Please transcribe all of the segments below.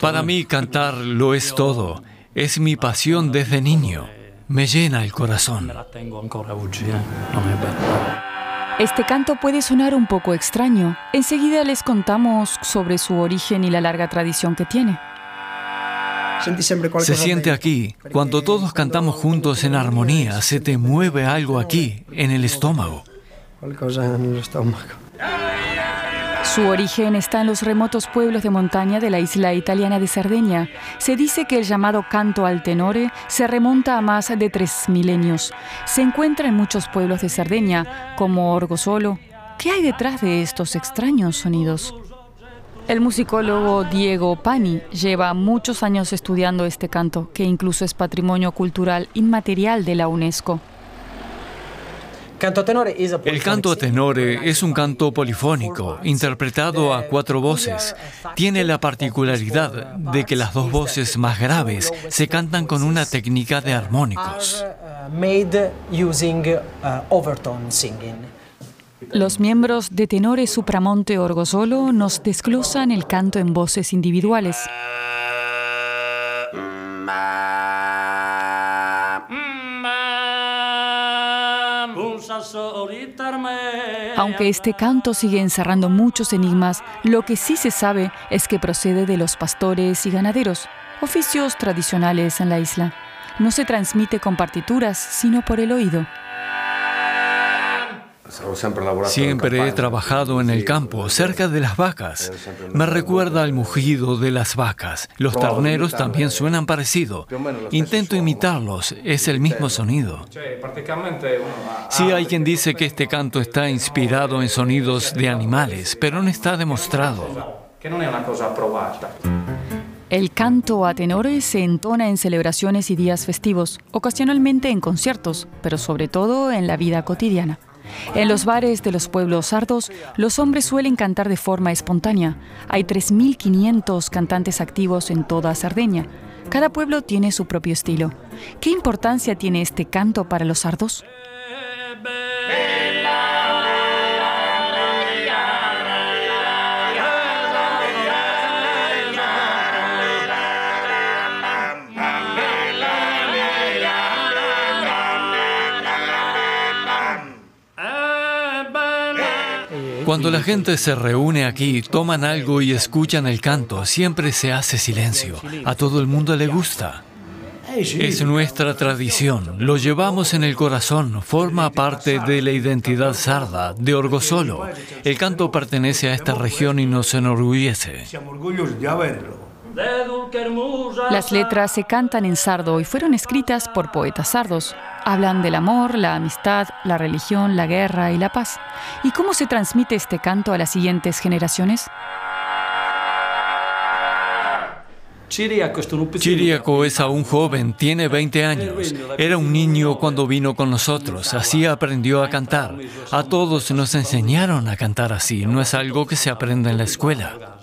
Para mí cantar lo es todo. Es mi pasión desde niño. Me llena el corazón. Este canto puede sonar un poco extraño. Enseguida les contamos sobre su origen y la larga tradición que tiene. Se siente aquí, cuando todos cantamos juntos en armonía, se te mueve algo aquí, en el estómago. Su origen está en los remotos pueblos de montaña de la isla italiana de Cerdeña. Se dice que el llamado canto al tenore se remonta a más de tres milenios. Se encuentra en muchos pueblos de Cerdeña, como Orgosolo. ¿Qué hay detrás de estos extraños sonidos? El musicólogo Diego Pani lleva muchos años estudiando este canto, que incluso es patrimonio cultural inmaterial de la UNESCO. El canto a tenore es un canto polifónico, interpretado a cuatro voces. Tiene la particularidad de que las dos voces más graves se cantan con una técnica de armónicos. Los miembros de Tenore Supramonte Orgosolo nos desglosan el canto en voces individuales. Aunque este canto sigue encerrando muchos enigmas, lo que sí se sabe es que procede de los pastores y ganaderos, oficios tradicionales en la isla. No se transmite con partituras, sino por el oído. Siempre he trabajado en el campo, cerca de las vacas. Me recuerda al mugido de las vacas. Los terneros también suenan parecido. Intento imitarlos, es el mismo sonido. Sí hay quien dice que este canto está inspirado en sonidos de animales, pero no está demostrado. El canto a tenores se entona en celebraciones y días festivos, ocasionalmente en conciertos, pero sobre todo en la vida cotidiana. En los bares de los pueblos sardos, los hombres suelen cantar de forma espontánea. Hay 3.500 cantantes activos en toda Sardeña. Cada pueblo tiene su propio estilo. ¿Qué importancia tiene este canto para los sardos? Cuando la gente se reúne aquí, toman algo y escuchan el canto, siempre se hace silencio. A todo el mundo le gusta. Es nuestra tradición, lo llevamos en el corazón, forma parte de la identidad sarda, de Orgosolo. El canto pertenece a esta región y nos enorgullece. Las letras se cantan en sardo y fueron escritas por poetas sardos. Hablan del amor, la amistad, la religión, la guerra y la paz. ¿Y cómo se transmite este canto a las siguientes generaciones? Chiriaco es aún joven, tiene 20 años. Era un niño cuando vino con nosotros, así aprendió a cantar. A todos nos enseñaron a cantar así, no es algo que se aprende en la escuela.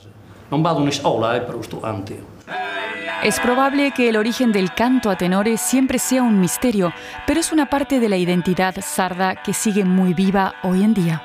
Es probable que el origen del canto a tenores siempre sea un misterio, pero es una parte de la identidad sarda que sigue muy viva hoy en día.